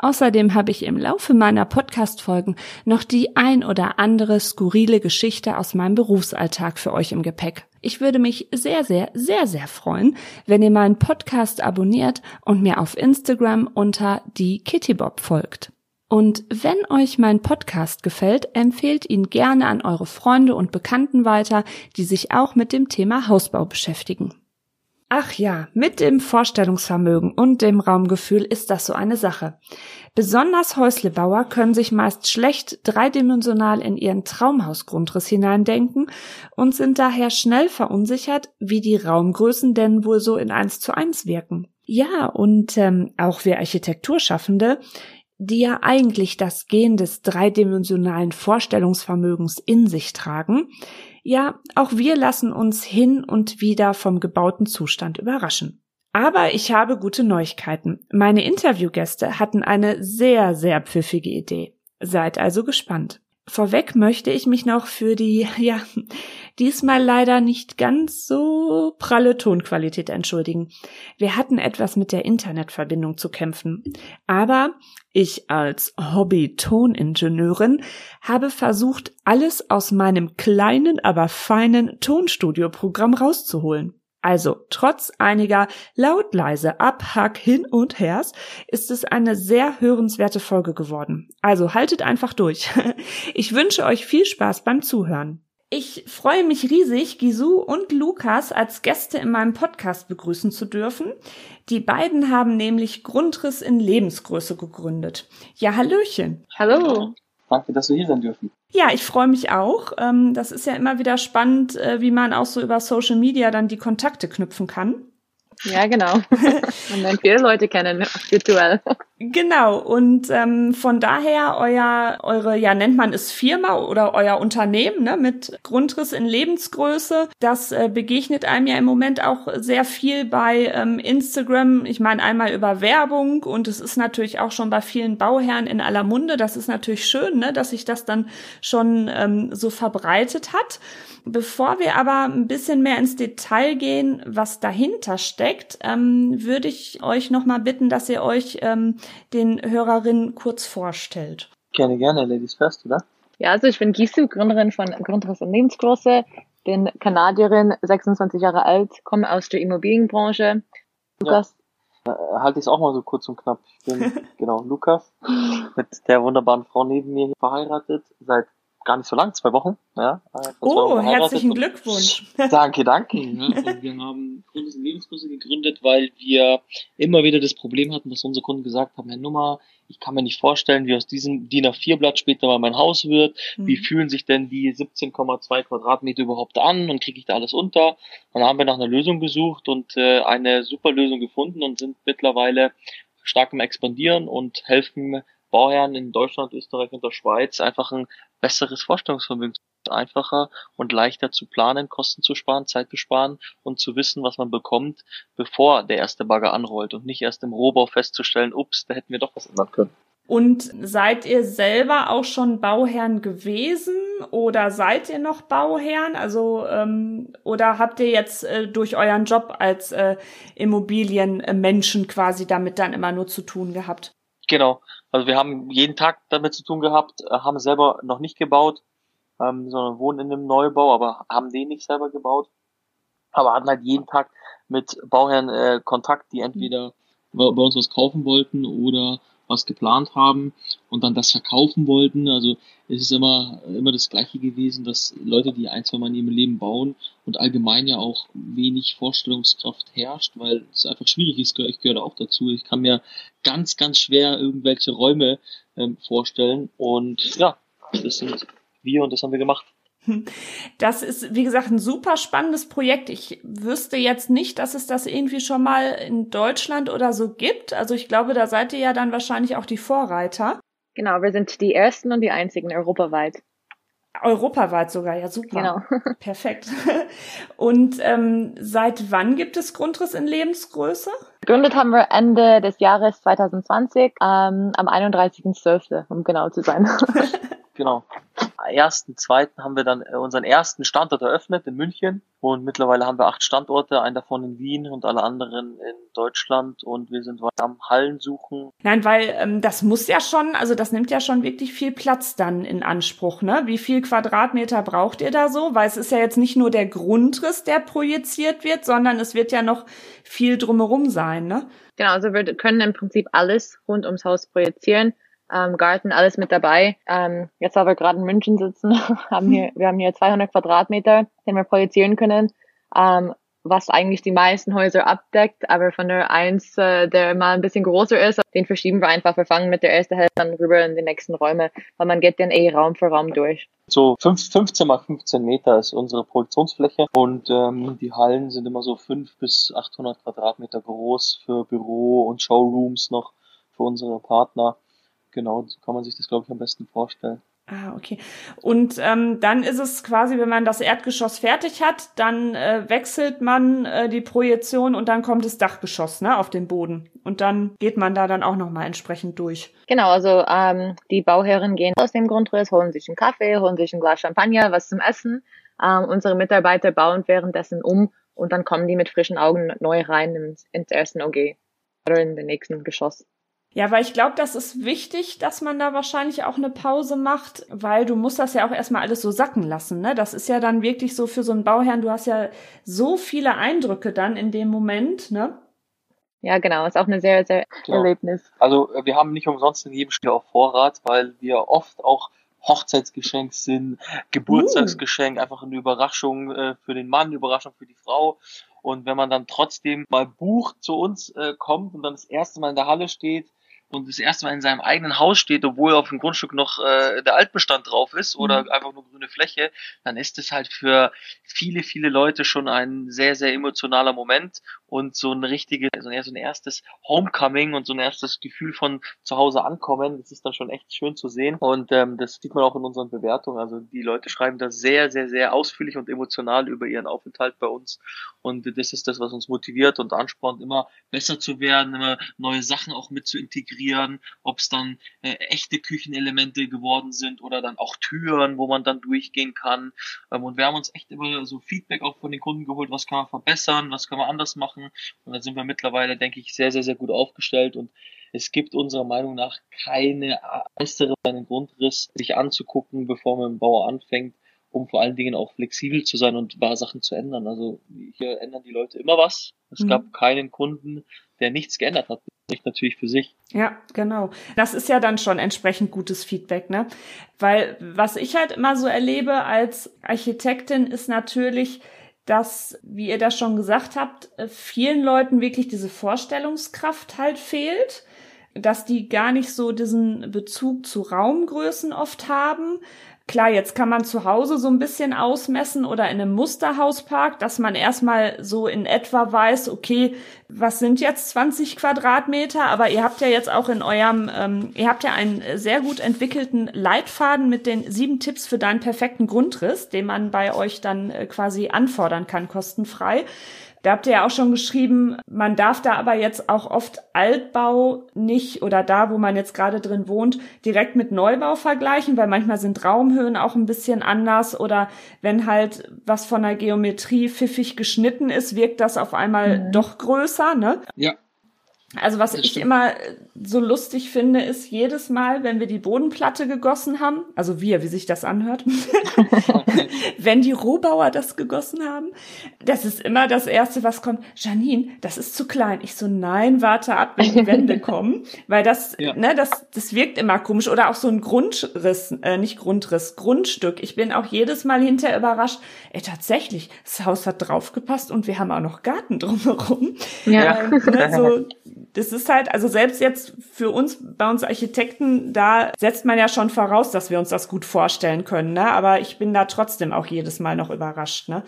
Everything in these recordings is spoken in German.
Außerdem habe ich im Laufe meiner Podcast-Folgen noch die ein oder andere skurrile Geschichte aus meinem Berufsalltag für euch im Gepäck. Ich würde mich sehr, sehr, sehr, sehr freuen, wenn ihr meinen Podcast abonniert und mir auf Instagram unter die Kittybob folgt. Und wenn euch mein Podcast gefällt, empfehlt ihn gerne an eure Freunde und Bekannten weiter, die sich auch mit dem Thema Hausbau beschäftigen. Ach ja, mit dem Vorstellungsvermögen und dem Raumgefühl ist das so eine Sache. Besonders Häuslebauer können sich meist schlecht dreidimensional in ihren Traumhausgrundriss hineindenken und sind daher schnell verunsichert, wie die Raumgrößen denn wohl so in eins zu eins wirken. Ja, und ähm, auch wir Architekturschaffende, die ja eigentlich das Gen des dreidimensionalen Vorstellungsvermögens in sich tragen, ja, auch wir lassen uns hin und wieder vom gebauten Zustand überraschen. Aber ich habe gute Neuigkeiten. Meine Interviewgäste hatten eine sehr, sehr pfiffige Idee. Seid also gespannt. Vorweg möchte ich mich noch für die, ja, diesmal leider nicht ganz so pralle Tonqualität entschuldigen. Wir hatten etwas mit der Internetverbindung zu kämpfen. Aber ich als Hobby-Toningenieurin habe versucht, alles aus meinem kleinen, aber feinen Tonstudioprogramm rauszuholen. Also trotz einiger laut-leise Abhack hin und hers ist es eine sehr hörenswerte Folge geworden. Also haltet einfach durch. Ich wünsche euch viel Spaß beim Zuhören. Ich freue mich riesig, Gisu und Lukas als Gäste in meinem Podcast begrüßen zu dürfen. Die beiden haben nämlich Grundriss in Lebensgröße gegründet. Ja, Hallöchen. Hallo. Danke, dass wir hier sein dürfen. Ja, ich freue mich auch. Ähm, das ist ja immer wieder spannend, äh, wie man auch so über Social Media dann die Kontakte knüpfen kann. Ja, genau. Und dann viele Leute kennen virtuell. Genau, und ähm, von daher euer, eure, ja, nennt man es Firma oder euer Unternehmen, ne, mit Grundriss in Lebensgröße, das äh, begegnet einem ja im Moment auch sehr viel bei ähm, Instagram. Ich meine einmal über Werbung und es ist natürlich auch schon bei vielen Bauherren in aller Munde. Das ist natürlich schön, ne, dass sich das dann schon ähm, so verbreitet hat. Bevor wir aber ein bisschen mehr ins Detail gehen, was dahinter steckt, ähm, würde ich euch nochmal bitten, dass ihr euch ähm, den Hörerinnen kurz vorstellt. Gerne, gerne, Ladies First, oder? Ja, also ich bin Gisu, Gründerin von Grundriss und Lebensgroße, bin Kanadierin, 26 Jahre alt, komme aus der Immobilienbranche. Lukas? Ja. Äh, halte ich es auch mal so kurz und knapp. Ich bin, genau, Lukas, mit der wunderbaren Frau neben mir verheiratet, seit gar nicht so lang, zwei Wochen. Ja, oh, herzlichen Glückwunsch. Danke, danke. Ja, und wir haben Grundes Lebenskurse gegründet, weil wir immer wieder das Problem hatten, dass unsere Kunden gesagt haben, Herr Nummer, ich kann mir nicht vorstellen, wie aus diesem DIN A4-Blatt später mal mein Haus wird. Mhm. Wie fühlen sich denn die 17,2 Quadratmeter überhaupt an und kriege ich da alles unter? Dann haben wir nach einer Lösung gesucht und äh, eine super Lösung gefunden und sind mittlerweile stark im Expandieren und helfen Bauherren in Deutschland, Österreich und der Schweiz einfach ein besseres Vorstellungsvermögen, einfacher und leichter zu planen, Kosten zu sparen, Zeit zu sparen und zu wissen, was man bekommt, bevor der erste Bagger anrollt und nicht erst im Rohbau festzustellen, ups, da hätten wir doch was ändern können. Und seid ihr selber auch schon Bauherren gewesen oder seid ihr noch Bauherren? Also ähm, oder habt ihr jetzt äh, durch euren Job als äh, Immobilienmenschen quasi damit dann immer nur zu tun gehabt? Genau. Also wir haben jeden Tag damit zu tun gehabt, äh, haben selber noch nicht gebaut, ähm, sondern wohnen in einem Neubau, aber haben den nicht selber gebaut. Aber hatten halt jeden Tag mit Bauherren äh, Kontakt, die entweder bei uns was kaufen wollten oder was geplant haben und dann das verkaufen wollten. Also es ist immer, immer das Gleiche gewesen, dass Leute, die ein, zwei Mal in ihrem Leben bauen und allgemein ja auch wenig Vorstellungskraft herrscht, weil es einfach schwierig ist, ich gehöre auch dazu. Ich kann mir ganz, ganz schwer irgendwelche Räume ähm, vorstellen und ja, das sind wir und das haben wir gemacht. Das ist, wie gesagt, ein super spannendes Projekt. Ich wüsste jetzt nicht, dass es das irgendwie schon mal in Deutschland oder so gibt. Also ich glaube, da seid ihr ja dann wahrscheinlich auch die Vorreiter. Genau, wir sind die ersten und die einzigen europaweit. Europaweit sogar, ja super. Genau. Perfekt. Und ähm, seit wann gibt es Grundriss in Lebensgröße? Gegründet haben wir Ende des Jahres 2020, ähm, am 31.12., um genau zu sein. genau. Am ersten, zweiten haben wir dann äh, unseren ersten Standort eröffnet in München und mittlerweile haben wir acht Standorte, einen davon in Wien und alle anderen in Deutschland und wir sind am Hallen suchen. Nein, weil ähm, das muss ja schon, also das nimmt ja schon wirklich viel Platz dann in Anspruch, ne? Wie viel Quadratmeter braucht ihr da so? Weil es ist ja jetzt nicht nur der Grundriss, der projiziert wird, sondern es wird ja noch viel drumherum sein, ne? Genau, also wir können im Prinzip alles rund ums Haus projizieren ähm, Garten, alles mit dabei. Ähm, jetzt, weil wir gerade in München sitzen, haben hier, wir haben hier 200 Quadratmeter, den wir projizieren können, ähm, was eigentlich die meisten Häuser abdeckt, aber von der eins, äh, der mal ein bisschen größer ist, den verschieben wir einfach. Wir fangen mit der ersten Hälfte dann rüber in die nächsten Räume, weil man geht dann eh Raum für Raum durch. So 15 mal 15 Meter ist unsere Projektionsfläche und ähm, die Hallen sind immer so 5 bis 800 Quadratmeter groß für Büro und Showrooms noch für unsere Partner genau, so kann man sich das, glaube ich, am besten vorstellen. Ah, okay. Und ähm, dann ist es quasi, wenn man das Erdgeschoss fertig hat, dann äh, wechselt man äh, die Projektion und dann kommt das Dachgeschoss ne, auf den Boden. Und dann geht man da dann auch nochmal entsprechend durch. Genau, also ähm, die Bauherren gehen aus dem Grundriss, holen sich einen Kaffee, holen sich ein Glas Champagner, was zum Essen. Ähm, unsere Mitarbeiter bauen währenddessen um und dann kommen die mit frischen Augen neu rein ins, ins ersten OG oder in den nächsten Geschoss. Ja, weil ich glaube, das ist wichtig, dass man da wahrscheinlich auch eine Pause macht, weil du musst das ja auch erstmal alles so sacken lassen. Ne? Das ist ja dann wirklich so für so einen Bauherrn, du hast ja so viele Eindrücke dann in dem Moment, ne? Ja, genau, ist auch eine sehr, sehr genau. Erlebnis. Also äh, wir haben nicht umsonst in jedem Spiel auf Vorrat, weil wir oft auch Hochzeitsgeschenk sind, Geburtstagsgeschenk, uh. einfach eine Überraschung äh, für den Mann, Überraschung für die Frau. Und wenn man dann trotzdem mal bucht zu uns äh, kommt und dann das erste Mal in der Halle steht, und das erste Mal in seinem eigenen Haus steht, obwohl auf dem Grundstück noch äh, der Altbestand drauf ist oder mhm. einfach nur grüne Fläche, dann ist es halt für viele, viele Leute schon ein sehr, sehr emotionaler Moment und so ein richtige, so ein, so ein erstes Homecoming und so ein erstes Gefühl von zu Hause ankommen. Das ist dann schon echt schön zu sehen und ähm, das sieht man auch in unseren Bewertungen. Also die Leute schreiben da sehr, sehr, sehr ausführlich und emotional über ihren Aufenthalt bei uns und das ist das, was uns motiviert und anspornt, immer besser zu werden, immer neue Sachen auch mit zu integrieren integrieren, ob es dann äh, echte Küchenelemente geworden sind oder dann auch Türen, wo man dann durchgehen kann. Ähm, und wir haben uns echt immer so Feedback auch von den Kunden geholt, was kann man verbessern, was kann man anders machen. Und da sind wir mittlerweile, denke ich, sehr, sehr, sehr gut aufgestellt und es gibt unserer Meinung nach keine bessere einen Grundriss sich anzugucken, bevor man im Bau anfängt, um vor allen Dingen auch flexibel zu sein und Sachen zu ändern. Also hier ändern die Leute immer was. Es mhm. gab keinen Kunden, der nichts geändert hat spricht natürlich für sich. Ja, genau. Das ist ja dann schon entsprechend gutes Feedback, ne? Weil was ich halt immer so erlebe als Architektin ist natürlich, dass, wie ihr das schon gesagt habt, vielen Leuten wirklich diese Vorstellungskraft halt fehlt, dass die gar nicht so diesen Bezug zu Raumgrößen oft haben, Klar, jetzt kann man zu Hause so ein bisschen ausmessen oder in einem Musterhauspark, dass man erstmal so in etwa weiß, okay, was sind jetzt 20 Quadratmeter? Aber ihr habt ja jetzt auch in eurem, ähm, ihr habt ja einen sehr gut entwickelten Leitfaden mit den sieben Tipps für deinen perfekten Grundriss, den man bei euch dann äh, quasi anfordern kann, kostenfrei. Da habt ihr ja auch schon geschrieben, man darf da aber jetzt auch oft Altbau nicht oder da, wo man jetzt gerade drin wohnt, direkt mit Neubau vergleichen, weil manchmal sind Raumhöhen auch ein bisschen anders oder wenn halt was von der Geometrie pfiffig geschnitten ist, wirkt das auf einmal mhm. doch größer, ne? Ja. Also was ich immer so lustig finde, ist jedes Mal, wenn wir die Bodenplatte gegossen haben, also wir, wie sich das anhört, wenn die Rohbauer das gegossen haben, das ist immer das Erste, was kommt. Janine, das ist zu klein. Ich so, nein, warte ab, wenn die Wände kommen, weil das, ja. ne, das, das wirkt immer komisch. Oder auch so ein Grundriss, äh, nicht Grundriss, Grundstück. Ich bin auch jedes Mal hinterher überrascht. Ey, tatsächlich, das Haus hat draufgepasst und wir haben auch noch Garten drumherum. Ja. Ähm, ne, so, das ist halt, also selbst jetzt für uns, bei uns Architekten, da setzt man ja schon voraus, dass wir uns das gut vorstellen können, ne? Aber ich bin da trotzdem auch jedes Mal noch überrascht, ne?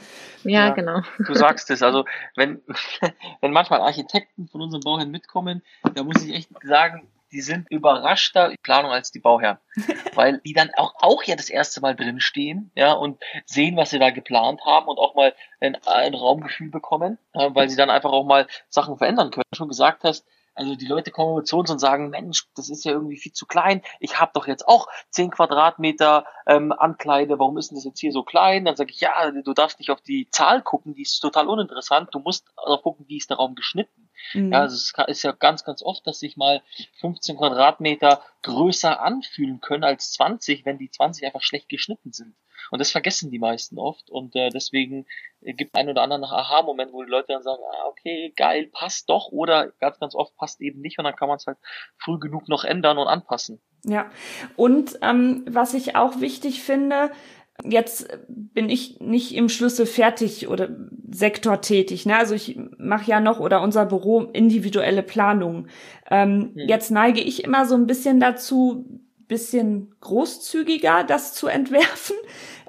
Ja, ja genau. Du sagst es, also wenn, wenn manchmal Architekten von unserem Bauherrn mitkommen, da muss ich echt sagen, die sind überraschter Planung als die Bauherren, weil die dann auch, auch ja das erste Mal drin stehen, ja, und sehen, was sie da geplant haben und auch mal ein, ein Raumgefühl bekommen, äh, weil sie dann einfach auch mal Sachen verändern können. Schon gesagt hast, also die Leute kommen zu uns und sagen, Mensch, das ist ja irgendwie viel zu klein. Ich habe doch jetzt auch zehn Quadratmeter ähm, Ankleide. Warum ist denn das jetzt hier so klein? Dann sage ich, ja, du darfst nicht auf die Zahl gucken, die ist total uninteressant. Du musst darauf gucken, wie ist der Raum geschnitten. Mhm. Ja, also es ist ja ganz, ganz oft, dass sich mal 15 Quadratmeter größer anfühlen können als 20, wenn die 20 einfach schlecht geschnitten sind. Und das vergessen die meisten oft. Und äh, deswegen gibt ein oder anderen Aha-Moment, wo die Leute dann sagen, ah, okay, geil, passt doch. Oder ganz, ganz oft passt eben nicht. Und dann kann man es halt früh genug noch ändern und anpassen. Ja, und ähm, was ich auch wichtig finde, Jetzt bin ich nicht im Schlüssel fertig oder Sektor tätig. Ne? Also ich mache ja noch oder unser Büro individuelle Planung. Ähm, hm. Jetzt neige ich immer so ein bisschen dazu, bisschen großzügiger das zu entwerfen.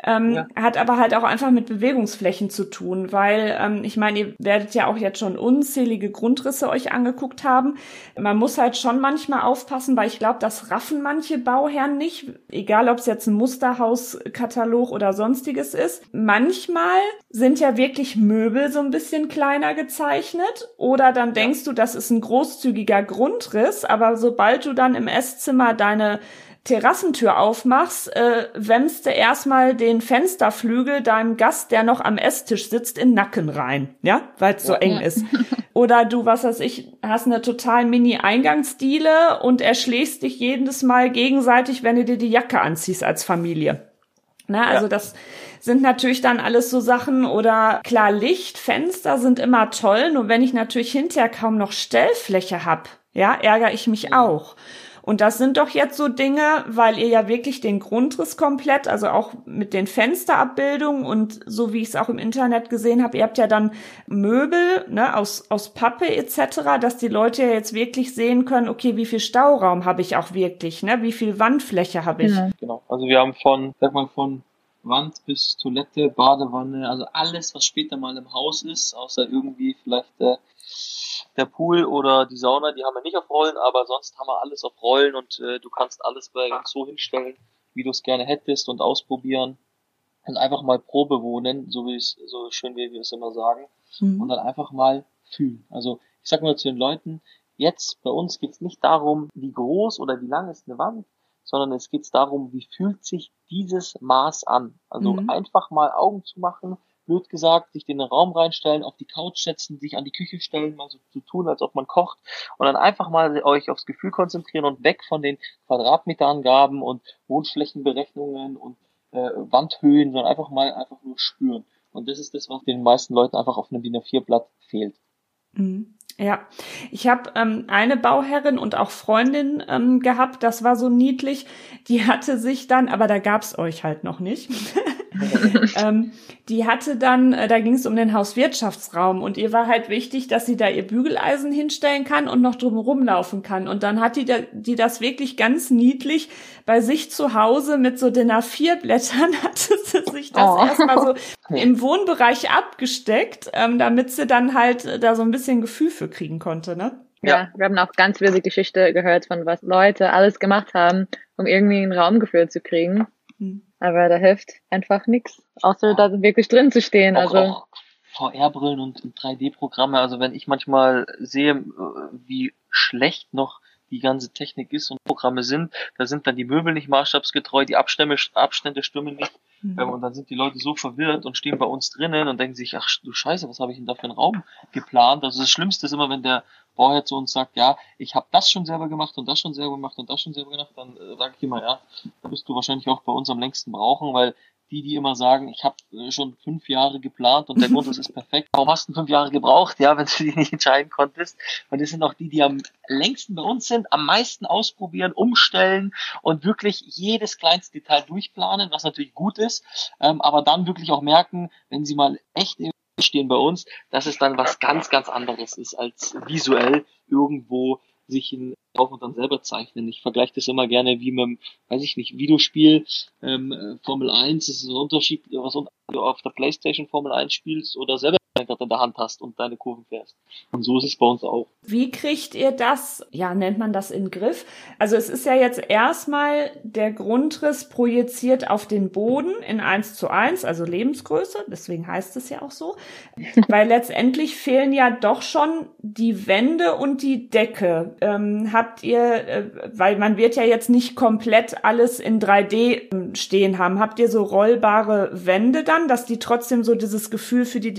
Ähm, ja. Hat aber halt auch einfach mit Bewegungsflächen zu tun, weil ähm, ich meine, ihr werdet ja auch jetzt schon unzählige Grundrisse euch angeguckt haben. Man muss halt schon manchmal aufpassen, weil ich glaube, das raffen manche Bauherren nicht, egal ob es jetzt ein Musterhauskatalog oder sonstiges ist. Manchmal sind ja wirklich Möbel so ein bisschen kleiner gezeichnet oder dann denkst du, das ist ein großzügiger Grundriss, aber sobald du dann im Esszimmer deine Terrassentür aufmachst, äh, wämmst du erstmal den Fensterflügel deinem Gast, der noch am Esstisch sitzt, in den Nacken rein, ja, weil es so ja, eng ja. ist. Oder du, was weiß ich, hast eine total Mini-Eingangsdiele und erschlägst dich jedes Mal gegenseitig, wenn du dir die Jacke anziehst als Familie. Ne, also ja. das sind natürlich dann alles so Sachen oder klar Licht, Fenster sind immer toll, nur wenn ich natürlich hinterher kaum noch Stellfläche hab, ja, ärgere ich mich auch. Und das sind doch jetzt so Dinge, weil ihr ja wirklich den Grundriss komplett, also auch mit den Fensterabbildungen und so wie ich es auch im Internet gesehen habe, ihr habt ja dann Möbel ne, aus, aus Pappe etc., dass die Leute ja jetzt wirklich sehen können, okay, wie viel Stauraum habe ich auch wirklich, ne? wie viel Wandfläche habe ich. Genau, also wir haben von, sag mal, von Wand bis Toilette, Badewanne, also alles, was später mal im Haus ist, außer irgendwie vielleicht äh, der Pool oder die Sauna, die haben wir nicht auf Rollen, aber sonst haben wir alles auf Rollen und äh, du kannst alles bei uns so hinstellen, wie du es gerne hättest und ausprobieren und einfach mal Probe wohnen, so wie es so schön wie wir es immer sagen mhm. und dann einfach mal fühlen. Also ich sag mal zu den Leuten, jetzt bei uns geht's nicht darum, wie groß oder wie lang ist eine Wand, sondern es geht darum, wie fühlt sich dieses Maß an. Also mhm. einfach mal Augen zu machen blöd gesagt, sich in den Raum reinstellen, auf die Couch setzen, sich an die Küche stellen, mal so zu tun, als ob man kocht und dann einfach mal euch aufs Gefühl konzentrieren und weg von den Quadratmeterangaben und Wohnflächenberechnungen und äh, Wandhöhen, sondern einfach mal einfach nur spüren. Und das ist das, was den meisten Leuten einfach auf einem DIN A4-Blatt fehlt. Mhm. Ja, ich habe ähm, eine Bauherrin und auch Freundin ähm, gehabt, das war so niedlich. Die hatte sich dann, aber da gab's euch halt noch nicht. ähm, die hatte dann, äh, da ging es um den Hauswirtschaftsraum und ihr war halt wichtig, dass sie da ihr Bügeleisen hinstellen kann und noch drumherum laufen kann. Und dann hat die, da, die das wirklich ganz niedlich bei sich zu Hause mit so DIN A4 Blättern hatte sie sich das oh. erstmal so im Wohnbereich abgesteckt, ähm, damit sie dann halt äh, da so ein bisschen Gefühl für kriegen konnte, ne? Ja, wir haben auch ganz wilde Geschichte gehört von was Leute alles gemacht haben, um irgendwie einen Raum geführt zu kriegen. Hm. Aber da hilft einfach nichts, außer da wirklich drin zu stehen. Auch, also VR-Brillen und 3D-Programme. Also wenn ich manchmal sehe, äh, wie schlecht noch die ganze Technik ist und Programme sind, da sind dann die Möbel nicht maßstabsgetreu, die Abstände, Abstände stimmen nicht. Mhm. Ähm, und dann sind die Leute so verwirrt und stehen bei uns drinnen und denken sich, ach du Scheiße, was habe ich denn da für einen Raum geplant? Also das Schlimmste ist immer, wenn der Bauherr zu uns sagt, ja, ich habe das schon selber gemacht und das schon selber gemacht und das schon selber gemacht, dann äh, sage ich immer, ja, da bist du wahrscheinlich auch bei uns am längsten brauchen, weil die, die immer sagen, ich habe äh, schon fünf Jahre geplant und der Grund ist perfekt. Warum hast du fünf Jahre gebraucht, ja, wenn du dich nicht entscheiden konntest? Und das sind auch die, die am längsten bei uns sind, am meisten ausprobieren, umstellen und wirklich jedes kleinste Detail durchplanen, was natürlich gut ist, ähm, aber dann wirklich auch merken, wenn sie mal echt stehen bei uns, dass es dann was ganz, ganz anderes ist als visuell irgendwo sich in auf und dann selber zeichnen. Ich vergleiche das immer gerne wie mit, weiß ich nicht, Videospiel ähm, Formel 1, das ist ein Unterschied, was du auf der Playstation Formel 1 spielst oder selber Lenkrad in der Hand hast und deine Kurven fährst. Und so ist es bei uns auch. Wie kriegt ihr das, ja, nennt man das in Griff? Also es ist ja jetzt erstmal der Grundriss projiziert auf den Boden in eins zu eins, also Lebensgröße, deswegen heißt es ja auch so. Weil letztendlich fehlen ja doch schon die Wände und die Decke. Ähm, habt ihr, äh, weil man wird ja jetzt nicht komplett alles in 3D ähm, stehen haben, habt ihr so rollbare Wände dann, dass die trotzdem so dieses Gefühl für die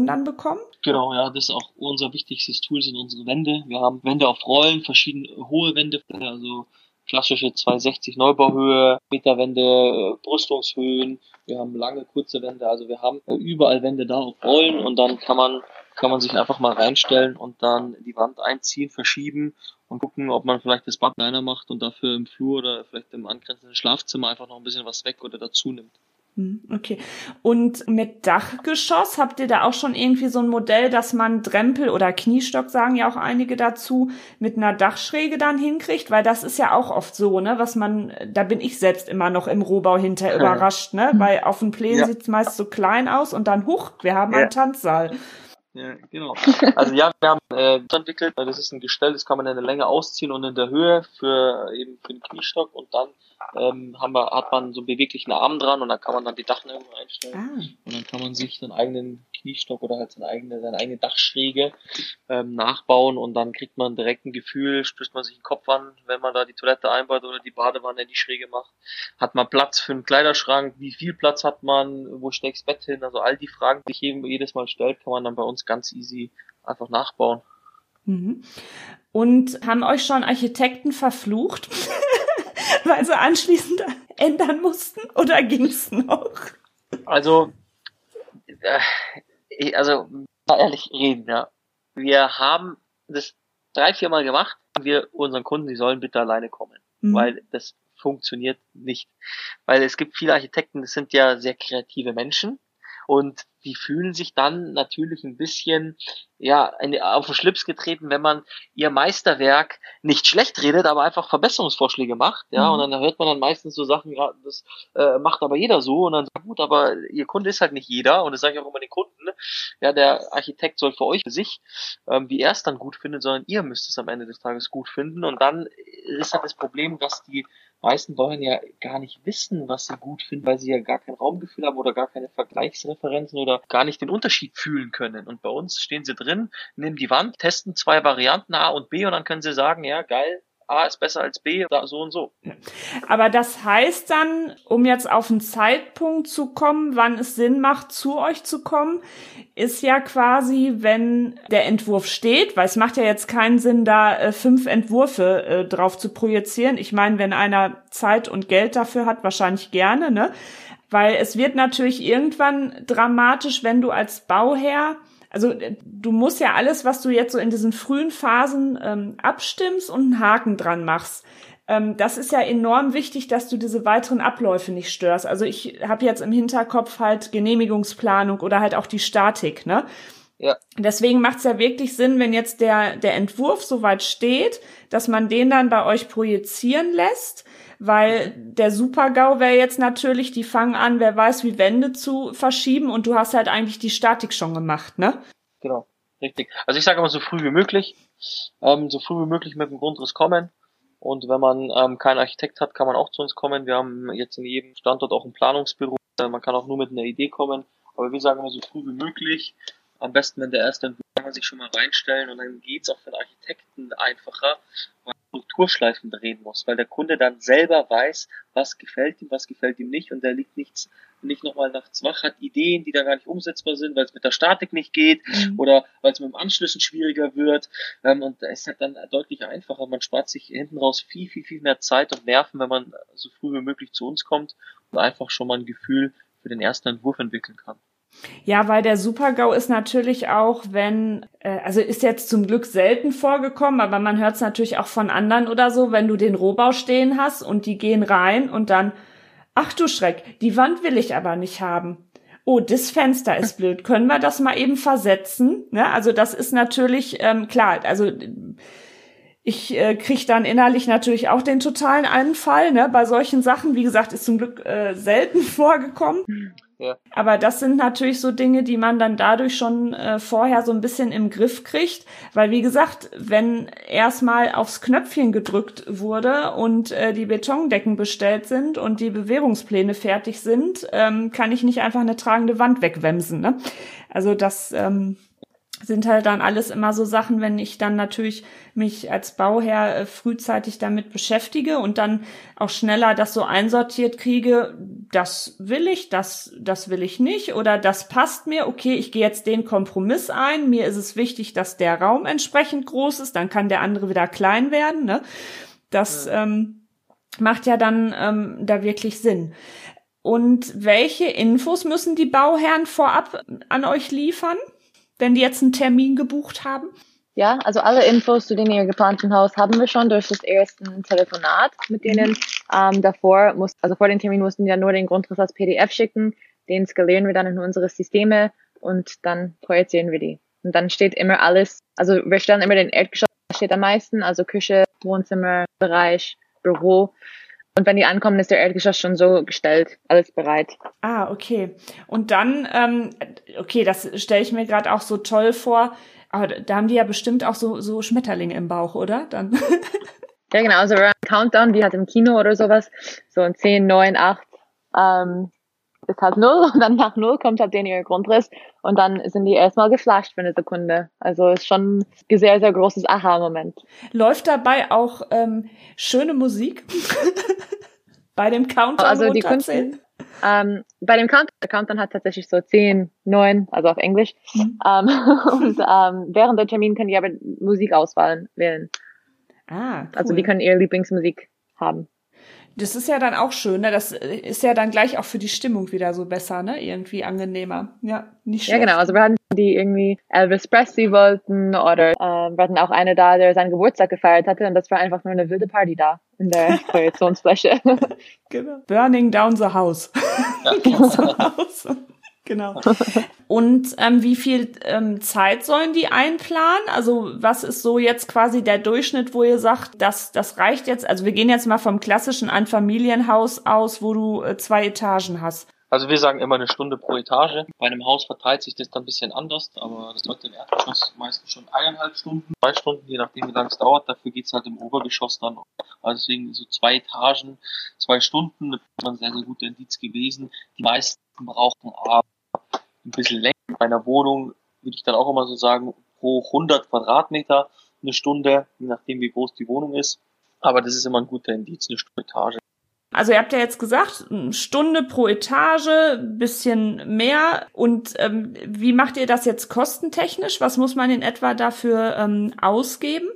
Dimensionen dann bekommen? Genau, ja, das ist auch unser wichtigstes Tool sind unsere Wände. Wir haben Wände auf Rollen, verschiedene hohe Wände, also klassische 260 Neubauhöhe, Meterwände, äh, Brüstungshöhen. Wir haben lange, kurze Wände, also wir haben äh, überall Wände da auf Rollen und dann kann man kann man sich einfach mal reinstellen und dann die Wand einziehen, verschieben und gucken, ob man vielleicht das Bad kleiner macht und dafür im Flur oder vielleicht im angrenzenden Schlafzimmer einfach noch ein bisschen was weg oder dazu nimmt. Hm, okay. Und mit Dachgeschoss habt ihr da auch schon irgendwie so ein Modell, dass man Drempel oder Kniestock, sagen ja auch einige dazu, mit einer Dachschräge dann hinkriegt? Weil das ist ja auch oft so, ne, was man, da bin ich selbst immer noch im Rohbau hinter überrascht, ne? Weil auf dem Plänen ja. sieht's meist so klein aus und dann, huch, wir haben ja. einen Tanzsaal. Ja, genau. Also ja, wir haben äh, entwickelt, das ist ein Gestell, das kann man in der Länge ausziehen und in der Höhe für eben für den Kniestock und dann ähm, haben wir, hat man so einen beweglichen Arm dran und dann kann man dann die Dachneigung einstellen ah. und dann kann man sich seinen eigenen Kniestock oder halt seine eigene, seine eigene Dachschräge ähm, nachbauen und dann kriegt man direkt ein Gefühl, stößt man sich den Kopf an, wenn man da die Toilette einbaut oder die Badewanne in die Schräge macht. Hat man Platz für einen Kleiderschrank? Wie viel Platz hat man? Wo steckt das Bett hin? Also all die Fragen, die sich jedes Mal stellt, kann man dann bei uns ganz easy einfach nachbauen. Mhm. Und haben euch schon Architekten verflucht? weil sie anschließend ändern mussten oder ging's noch? Also, äh, also ehrlich reden, ja. Wir haben das drei, vier Mal gemacht, haben wir unseren Kunden, sie sollen bitte alleine kommen, mhm. weil das funktioniert nicht. Weil es gibt viele Architekten, das sind ja sehr kreative Menschen und die fühlen sich dann natürlich ein bisschen ja auf den Schlips getreten, wenn man ihr Meisterwerk nicht schlecht redet, aber einfach Verbesserungsvorschläge macht, ja, mhm. und dann hört man dann meistens so Sachen, ja, das äh, macht aber jeder so. Und dann sagt gut, aber ihr Kunde ist halt nicht jeder. Und das sage ich auch immer den Kunden, ja, der Architekt soll für euch, für sich, ähm, wie er es dann gut findet, sondern ihr müsst es am Ende des Tages gut finden. Und dann ist halt das Problem, dass die meisten Bauern ja gar nicht wissen, was sie gut finden, weil sie ja gar kein Raumgefühl haben oder gar keine Vergleichsreferenzen oder gar nicht den Unterschied fühlen können. Und bei uns stehen sie drin, nehmen die Wand, testen zwei Varianten A und B und dann können sie sagen, ja, geil, A ist besser als B, so und so. Aber das heißt dann, um jetzt auf einen Zeitpunkt zu kommen, wann es Sinn macht, zu euch zu kommen, ist ja quasi, wenn der Entwurf steht, weil es macht ja jetzt keinen Sinn, da äh, fünf Entwürfe äh, drauf zu projizieren. Ich meine, wenn einer Zeit und Geld dafür hat, wahrscheinlich gerne, ne? Weil es wird natürlich irgendwann dramatisch, wenn du als Bauherr also äh, du musst ja alles, was du jetzt so in diesen frühen Phasen ähm, abstimmst und einen Haken dran machst. Ähm, das ist ja enorm wichtig, dass du diese weiteren Abläufe nicht störst. Also ich habe jetzt im Hinterkopf halt Genehmigungsplanung oder halt auch die Statik, ne? Ja. Deswegen macht es ja wirklich Sinn, wenn jetzt der, der Entwurf soweit steht, dass man den dann bei euch projizieren lässt weil der Super-GAU wäre jetzt natürlich, die fangen an, wer weiß, wie Wände zu verschieben und du hast halt eigentlich die Statik schon gemacht, ne? Genau, richtig. Also ich sage immer so früh wie möglich, ähm, so früh wie möglich mit dem Grundriss kommen. Und wenn man ähm, keinen Architekt hat, kann man auch zu uns kommen. Wir haben jetzt in jedem Standort auch ein Planungsbüro. Man kann auch nur mit einer Idee kommen. Aber wir sagen immer so früh wie möglich. Am besten, wenn der erste Entwurf kann man sich schon mal reinstellen und dann geht's auch für den Architekten einfacher, Strukturschleifen drehen muss, weil der Kunde dann selber weiß, was gefällt ihm, was gefällt ihm nicht und der liegt nichts nicht nochmal nachts wach, hat Ideen, die dann gar nicht umsetzbar sind, weil es mit der Statik nicht geht mhm. oder weil es mit dem Anschlüssen schwieriger wird. Ähm, und da ist halt dann deutlich einfacher. Man spart sich hinten raus viel, viel, viel mehr Zeit und Nerven, wenn man so früh wie möglich zu uns kommt und einfach schon mal ein Gefühl für den ersten Entwurf entwickeln kann. Ja, weil der Super-GAU ist natürlich auch, wenn, äh, also ist jetzt zum Glück selten vorgekommen, aber man hört es natürlich auch von anderen oder so, wenn du den Rohbau stehen hast und die gehen rein und dann, ach du Schreck, die Wand will ich aber nicht haben. Oh, das Fenster ist blöd. Können wir das mal eben versetzen? Ne? Also das ist natürlich ähm, klar. Also ich äh, kriege dann innerlich natürlich auch den totalen Anfall. Ne? Bei solchen Sachen, wie gesagt, ist zum Glück äh, selten vorgekommen. Aber das sind natürlich so Dinge, die man dann dadurch schon äh, vorher so ein bisschen im Griff kriegt, weil wie gesagt, wenn erstmal aufs Knöpfchen gedrückt wurde und äh, die Betondecken bestellt sind und die Bewährungspläne fertig sind, ähm, kann ich nicht einfach eine tragende Wand wegwemsen. Ne? Also das ähm, sind halt dann alles immer so Sachen, wenn ich dann natürlich mich als Bauherr äh, frühzeitig damit beschäftige und dann auch schneller das so einsortiert kriege, das will ich, das, das will ich nicht oder das passt mir, okay, ich gehe jetzt den Kompromiss ein, mir ist es wichtig, dass der Raum entsprechend groß ist, dann kann der andere wieder klein werden, ne? Das ja. ähm, macht ja dann ähm, da wirklich Sinn. Und welche Infos müssen die Bauherren vorab an euch liefern? wenn die jetzt einen Termin gebucht haben? Ja, also alle Infos zu dem ihr geplanten Haus haben wir schon durch das erste Telefonat mit denen. Ähm, davor muss, also vor dem Termin mussten wir ja nur den Grundriss als PDF schicken, den skalieren wir dann in unsere Systeme und dann projizieren wir die. Und dann steht immer alles, also wir stellen immer den Erdgeschoss, steht am meisten, also Küche, Wohnzimmer, Bereich, Büro. Und wenn die ankommen, ist der Erdgeschoss schon so gestellt, alles bereit. Ah, okay. Und dann, ähm, okay, das stelle ich mir gerade auch so toll vor. Aber da haben die ja bestimmt auch so, so Schmetterlinge im Bauch, oder? Dann. ja, genau. So ein Countdown, wie halt im Kino oder sowas. So ein 10, 9, 8. Ähm, ist halt null und dann nach null kommt halt den ihr Grundriss und dann sind die erstmal geflasht für eine Sekunde. Also ist schon ein sehr, sehr großes Aha-Moment. Läuft dabei auch ähm, schöne Musik bei dem Countdown also die Kunden, ähm, bei dem der Countdown hat tatsächlich so 10, 9, also auf Englisch. Mhm. Ähm, und ähm, während der Termin können die aber Musikauswahl wählen. Ah, cool. Also die können ihre Lieblingsmusik haben. Das ist ja dann auch schön, ne? Das ist ja dann gleich auch für die Stimmung wieder so besser, ne? Irgendwie angenehmer. Ja, nicht schlecht. Ja, genau. Also wir hatten die irgendwie Elvis Presley wollten oder äh, wir hatten auch eine da, der seinen Geburtstag gefeiert hatte und das war einfach nur eine wilde Party da in der Projektionsfläche. genau. Burning down the house. Genau. Und ähm, wie viel ähm, Zeit sollen die einplanen? Also was ist so jetzt quasi der Durchschnitt, wo ihr sagt, das, das reicht jetzt? Also wir gehen jetzt mal vom klassischen Einfamilienhaus aus, wo du äh, zwei Etagen hast. Also wir sagen immer eine Stunde pro Etage. Bei einem Haus verteilt sich das dann ein bisschen anders, aber das dauert im Erdgeschoss meistens schon eineinhalb Stunden, zwei Stunden, je nachdem wie lange es dauert. Dafür geht's halt im Obergeschoss dann. Also deswegen so zwei Etagen, zwei Stunden, das ist ein sehr, sehr guter Indiz gewesen. Die meisten brauchen aber ein bisschen länger. Bei einer Wohnung würde ich dann auch immer so sagen, pro 100 Quadratmeter eine Stunde, je nachdem wie groß die Wohnung ist. Aber das ist immer ein guter Indiz, eine Stunde Etage. Also ihr habt ja jetzt gesagt, eine Stunde pro Etage, bisschen mehr. Und ähm, wie macht ihr das jetzt kostentechnisch? Was muss man in etwa dafür ähm, ausgeben?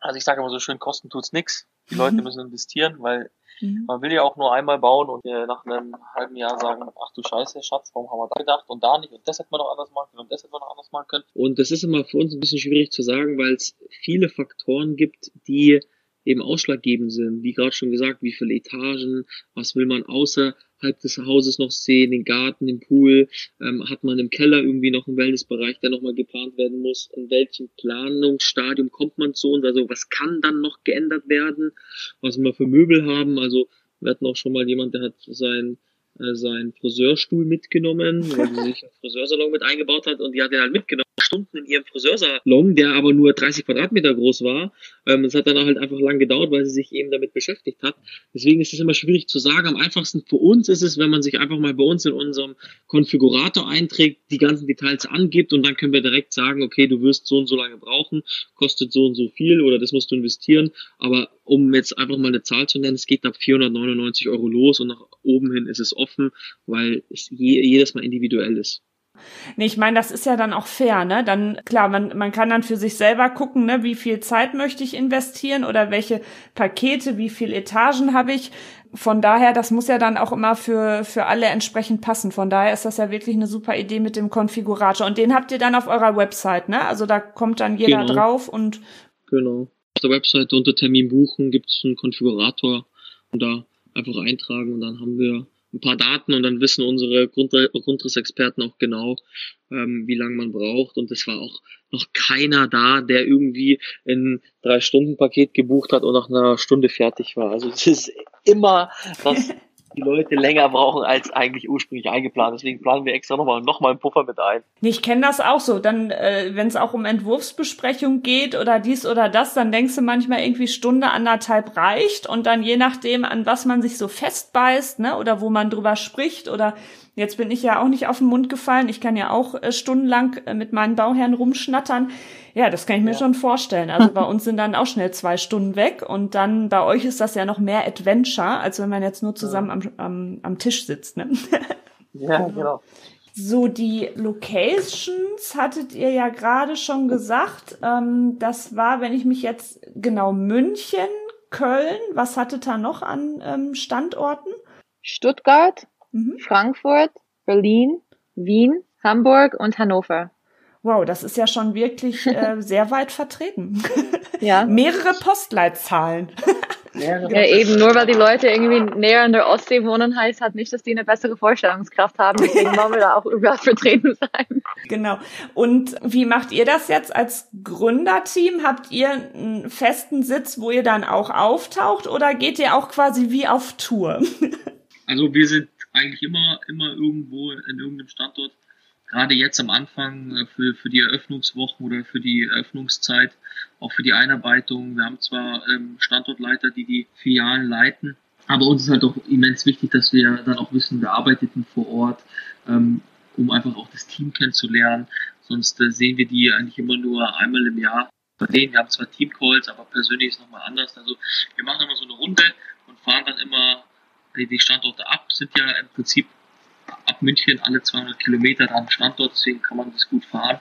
Also ich sage immer so schön, Kosten tut's nix. Die Leute mhm. müssen investieren, weil Mhm. Man will ja auch nur einmal bauen und äh, nach einem halben Jahr sagen, ach du Scheiße, Schatz, warum haben wir da gedacht und da nicht und das hätte man noch anders machen können und das hätte man noch anders machen können. Und das ist immer für uns ein bisschen schwierig zu sagen, weil es viele Faktoren gibt, die eben ausschlaggebend sind. Wie gerade schon gesagt, wie viele Etagen, was will man außerhalb des Hauses noch sehen, den Garten, den Pool, ähm, hat man im Keller irgendwie noch einen Wellnessbereich, der nochmal geplant werden muss, in welchem Planungsstadium kommt man zu uns, also was kann dann noch geändert werden, was wir für Möbel haben, also wir hatten auch schon mal jemand, der hat sein äh, seinen Friseurstuhl mitgenommen, weil sie sich einen Friseursalon mit eingebaut hat und die hat ihn halt mitgenommen. Stunden in ihrem Friseursalon, der aber nur 30 Quadratmeter groß war. Ähm, es hat dann halt einfach lang gedauert, weil sie sich eben damit beschäftigt hat. Deswegen ist es immer schwierig zu sagen. Am einfachsten für uns ist es, wenn man sich einfach mal bei uns in unserem Konfigurator einträgt, die ganzen Details angibt und dann können wir direkt sagen, okay, du wirst so und so lange brauchen, kostet so und so viel oder das musst du investieren. Aber um jetzt einfach mal eine Zahl zu nennen, es geht ab 499 Euro los und nach oben hin ist es offen, weil es je, jedes Mal individuell ist. Nee, ich meine, das ist ja dann auch fair, ne? Dann, klar, man, man kann dann für sich selber gucken, ne, wie viel Zeit möchte ich investieren oder welche Pakete, wie viel Etagen habe ich. Von daher, das muss ja dann auch immer für, für alle entsprechend passen. Von daher ist das ja wirklich eine super Idee mit dem Konfigurator. Und den habt ihr dann auf eurer Website, ne? Also da kommt dann jeder genau. drauf und. Genau. Auf der Website unter Termin buchen gibt es einen Konfigurator und da einfach eintragen und dann haben wir ein paar Daten und dann wissen unsere Grundrissexperten auch genau, ähm, wie lange man braucht. Und es war auch noch keiner da, der irgendwie ein Drei-Stunden-Paket gebucht hat und nach einer Stunde fertig war. Also es ist immer das die Leute länger brauchen als eigentlich ursprünglich eingeplant. Deswegen planen wir extra nochmal noch mal einen Puffer mit ein. Ich kenne das auch so. Dann, äh, wenn es auch um Entwurfsbesprechung geht oder dies oder das, dann denkst du manchmal irgendwie Stunde anderthalb reicht und dann je nachdem, an was man sich so festbeißt, ne, oder wo man drüber spricht oder Jetzt bin ich ja auch nicht auf den Mund gefallen. Ich kann ja auch äh, stundenlang äh, mit meinen Bauherren rumschnattern. Ja, das kann ich mir ja. schon vorstellen. Also bei uns sind dann auch schnell zwei Stunden weg und dann bei euch ist das ja noch mehr Adventure, als wenn man jetzt nur zusammen am, am, am Tisch sitzt. Ne? Ja, genau. So, die Locations hattet ihr ja gerade schon gesagt. Ähm, das war, wenn ich mich jetzt genau München, Köln, was hattet ihr noch an ähm, Standorten? Stuttgart, mhm. Frankfurt, Berlin, Wien, Hamburg und Hannover. Wow, das ist ja schon wirklich äh, sehr weit vertreten. ja. Mehrere Postleitzahlen. ja, eben, nur weil die Leute irgendwie näher in der Ostsee wohnen, heißt halt nicht, dass die eine bessere Vorstellungskraft haben. Deswegen wollen wir da auch überall vertreten sein. Genau. Und wie macht ihr das jetzt als Gründerteam? Habt ihr einen festen Sitz, wo ihr dann auch auftaucht oder geht ihr auch quasi wie auf Tour? Also wir sind eigentlich immer, immer irgendwo in irgendeinem Standort. Gerade jetzt am Anfang äh, für, für die Eröffnungswochen oder für die Eröffnungszeit, auch für die Einarbeitung. Wir haben zwar ähm, Standortleiter, die die Filialen leiten, aber uns ist halt auch immens wichtig, dass wir dann auch wissen, wer arbeitet denn vor Ort, ähm, um einfach auch das Team kennenzulernen. Sonst äh, sehen wir die eigentlich immer nur einmal im Jahr. Bei denen, wir haben zwar Teamcalls, aber persönlich ist es nochmal anders. Also wir machen immer so eine Runde und fahren dann immer die Standorte ab, sind ja im Prinzip ab München alle 200 Kilometer am Standort, deswegen kann man das gut fahren.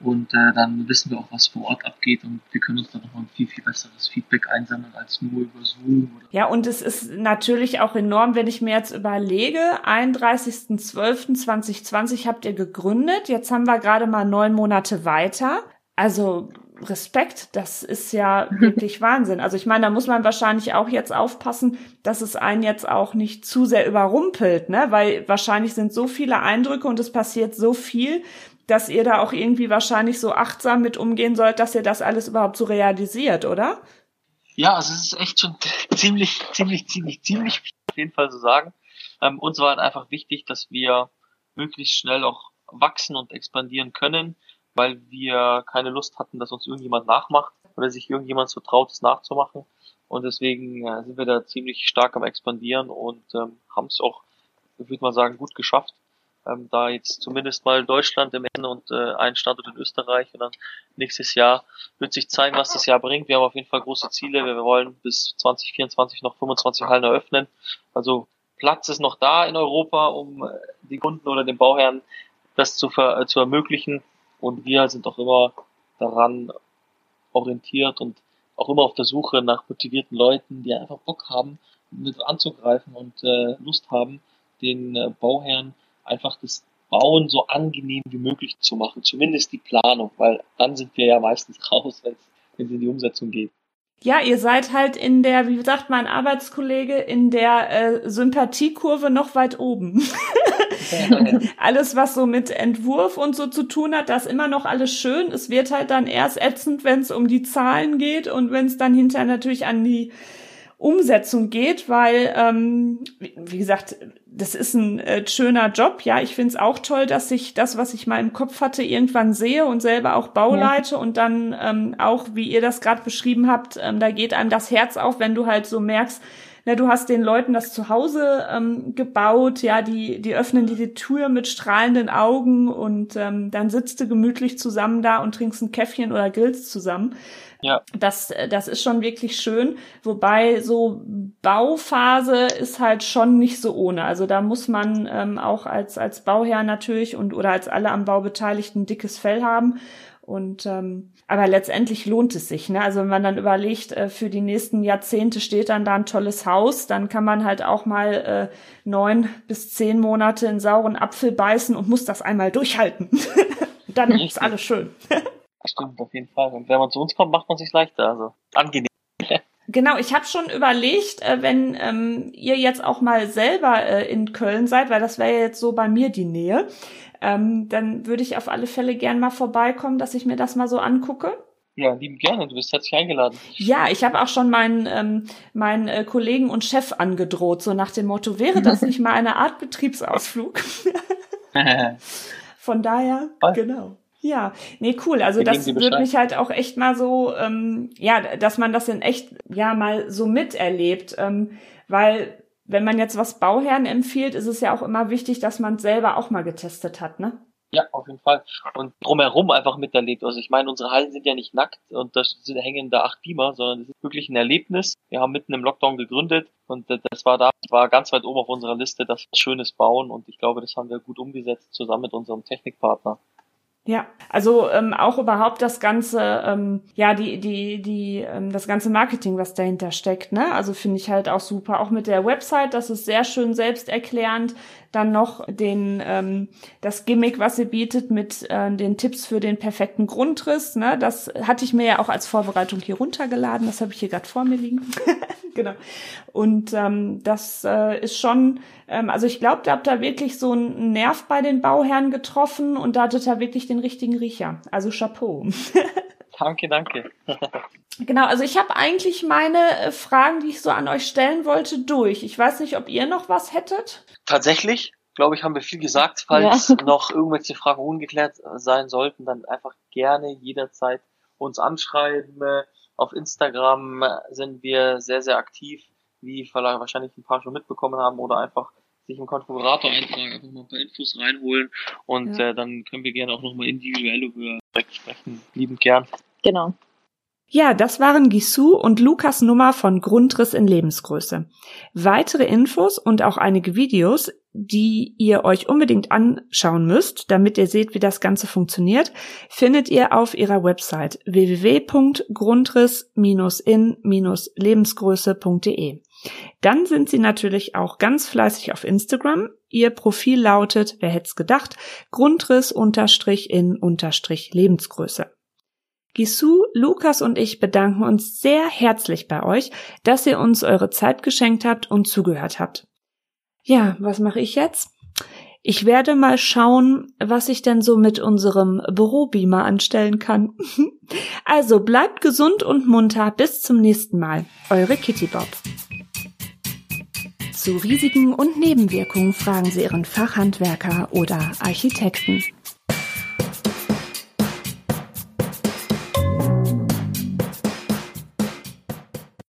Und äh, dann wissen wir auch, was vor Ort abgeht und wir können uns dann nochmal ein viel, viel besseres Feedback einsammeln als nur über Zoom. Oder ja, und es ist natürlich auch enorm, wenn ich mir jetzt überlege, 31.12.2020 habt ihr gegründet, jetzt haben wir gerade mal neun Monate weiter. Also Respekt, das ist ja wirklich Wahnsinn. Also ich meine, da muss man wahrscheinlich auch jetzt aufpassen, dass es einen jetzt auch nicht zu sehr überrumpelt, ne? Weil wahrscheinlich sind so viele Eindrücke und es passiert so viel, dass ihr da auch irgendwie wahrscheinlich so achtsam mit umgehen sollt, dass ihr das alles überhaupt so realisiert, oder? Ja, also es ist echt schon ziemlich, ziemlich, ziemlich, ziemlich auf jeden Fall so sagen. Ähm, uns war halt einfach wichtig, dass wir möglichst schnell auch wachsen und expandieren können weil wir keine Lust hatten, dass uns irgendjemand nachmacht oder sich irgendjemand so traut, es nachzumachen. Und deswegen äh, sind wir da ziemlich stark am expandieren und ähm, haben es auch, würde mal sagen, gut geschafft. Ähm, da jetzt zumindest mal Deutschland im Ende und äh, ein Standort in Österreich und dann nächstes Jahr wird sich zeigen, was das Jahr bringt. Wir haben auf jeden Fall große Ziele. Wir wollen bis 2024 noch 25 Hallen eröffnen. Also Platz ist noch da in Europa, um äh, die Kunden oder den Bauherren das zu, ver zu ermöglichen. Und wir sind auch immer daran orientiert und auch immer auf der Suche nach motivierten Leuten, die einfach Bock haben, mit anzugreifen und äh, Lust haben, den äh, Bauherren einfach das Bauen so angenehm wie möglich zu machen, zumindest die Planung, weil dann sind wir ja meistens raus, wenn es in die Umsetzung geht. Ja, ihr seid halt in der, wie sagt mein Arbeitskollege, in der äh, Sympathiekurve noch weit oben. alles, was so mit Entwurf und so zu tun hat, das ist immer noch alles schön. Es wird halt dann erst ätzend, wenn es um die Zahlen geht und wenn es dann hinterher natürlich an die Umsetzung geht, weil, ähm, wie gesagt, das ist ein äh, schöner Job. Ja, ich finde es auch toll, dass ich das, was ich mal im Kopf hatte, irgendwann sehe und selber auch bauleite ja. und dann ähm, auch, wie ihr das gerade beschrieben habt, ähm, da geht einem das Herz auf, wenn du halt so merkst, na, du hast den Leuten das zu Hause ähm, gebaut, ja, die, die öffnen dir die Tür mit strahlenden Augen und ähm, dann sitzt du gemütlich zusammen da und trinkst ein Käffchen oder grillst zusammen. Ja. Das, das ist schon wirklich schön. Wobei so Bauphase ist halt schon nicht so ohne. Also da muss man ähm, auch als, als Bauherr natürlich und oder als alle am Bau Beteiligten dickes Fell haben. Und ähm, aber letztendlich lohnt es sich. Ne? Also wenn man dann überlegt, äh, für die nächsten Jahrzehnte steht dann da ein tolles Haus, dann kann man halt auch mal äh, neun bis zehn Monate in sauren Apfel beißen und muss das einmal durchhalten. dann ist alles schön. Stimmt, auf jeden Fall. Und wenn man zu uns kommt, macht man sich leichter. Also angenehm. Genau, ich habe schon überlegt, äh, wenn ähm, ihr jetzt auch mal selber äh, in Köln seid, weil das wäre ja jetzt so bei mir die Nähe, ähm, dann würde ich auf alle Fälle gern mal vorbeikommen, dass ich mir das mal so angucke. Ja, lieben gerne. Du bist herzlich eingeladen. Ja, ich habe auch schon meinen, ähm, meinen äh, Kollegen und Chef angedroht, so nach dem Motto, wäre das nicht mal eine Art Betriebsausflug? Von daher, Was? genau. Ja, nee, cool. Also das würde mich halt auch echt mal so, ähm, ja, dass man das in echt ja mal so miterlebt, ähm, weil wenn man jetzt was Bauherren empfiehlt, ist es ja auch immer wichtig, dass man es selber auch mal getestet hat, ne? Ja, auf jeden Fall. Und drumherum einfach miterlebt. Also ich meine, unsere Hallen sind ja nicht nackt und da hängen da acht Beamer, sondern es ist wirklich ein Erlebnis. Wir haben mitten im Lockdown gegründet und das war da, war ganz weit oben auf unserer Liste, das Schönes bauen und ich glaube, das haben wir gut umgesetzt zusammen mit unserem Technikpartner. Ja, also ähm, auch überhaupt das ganze, ähm, ja, die, die, die, ähm, das ganze Marketing, was dahinter steckt, ne? Also finde ich halt auch super. Auch mit der Website, das ist sehr schön selbsterklärend. Dann noch den, ähm, das Gimmick, was sie bietet mit äh, den Tipps für den perfekten Grundriss, ne? Das hatte ich mir ja auch als Vorbereitung hier runtergeladen. Das habe ich hier gerade vor mir liegen. genau. Und ähm, das äh, ist schon, ähm, also ich glaube, da habt ihr wirklich so einen Nerv bei den Bauherren getroffen und da hattet ihr wirklich den richtigen Riecher. Also Chapeau. danke, danke. genau, also ich habe eigentlich meine äh, Fragen, die ich so an euch stellen wollte, durch. Ich weiß nicht, ob ihr noch was hättet. Tatsächlich, glaube ich, haben wir viel gesagt. Falls ja. noch irgendwelche Fragen ungeklärt sein sollten, dann einfach gerne jederzeit uns anschreiben. Auf Instagram sind wir sehr, sehr aktiv, wie wahrscheinlich ein paar schon mitbekommen haben, oder einfach sich im Konfigurator eintragen, einfach mal ein paar Infos reinholen und ja. äh, dann können wir gerne auch nochmal individuell über sprechen. Liebend gern. Genau. Ja, das waren Gisou und Lukas Nummer von Grundriss in Lebensgröße. Weitere Infos und auch einige Videos, die ihr euch unbedingt anschauen müsst, damit ihr seht, wie das Ganze funktioniert, findet ihr auf ihrer Website www.grundriss-in-lebensgröße.de. Dann sind sie natürlich auch ganz fleißig auf Instagram. Ihr Profil lautet, wer hätte es gedacht, Grundriss-in-Lebensgröße. Gisou, Lukas und ich bedanken uns sehr herzlich bei euch, dass ihr uns eure Zeit geschenkt habt und zugehört habt. Ja, was mache ich jetzt? Ich werde mal schauen, was ich denn so mit unserem Bürobeamer anstellen kann. also bleibt gesund und munter. Bis zum nächsten Mal. Eure Kitty Bob. Zu Risiken und Nebenwirkungen fragen Sie Ihren Fachhandwerker oder Architekten.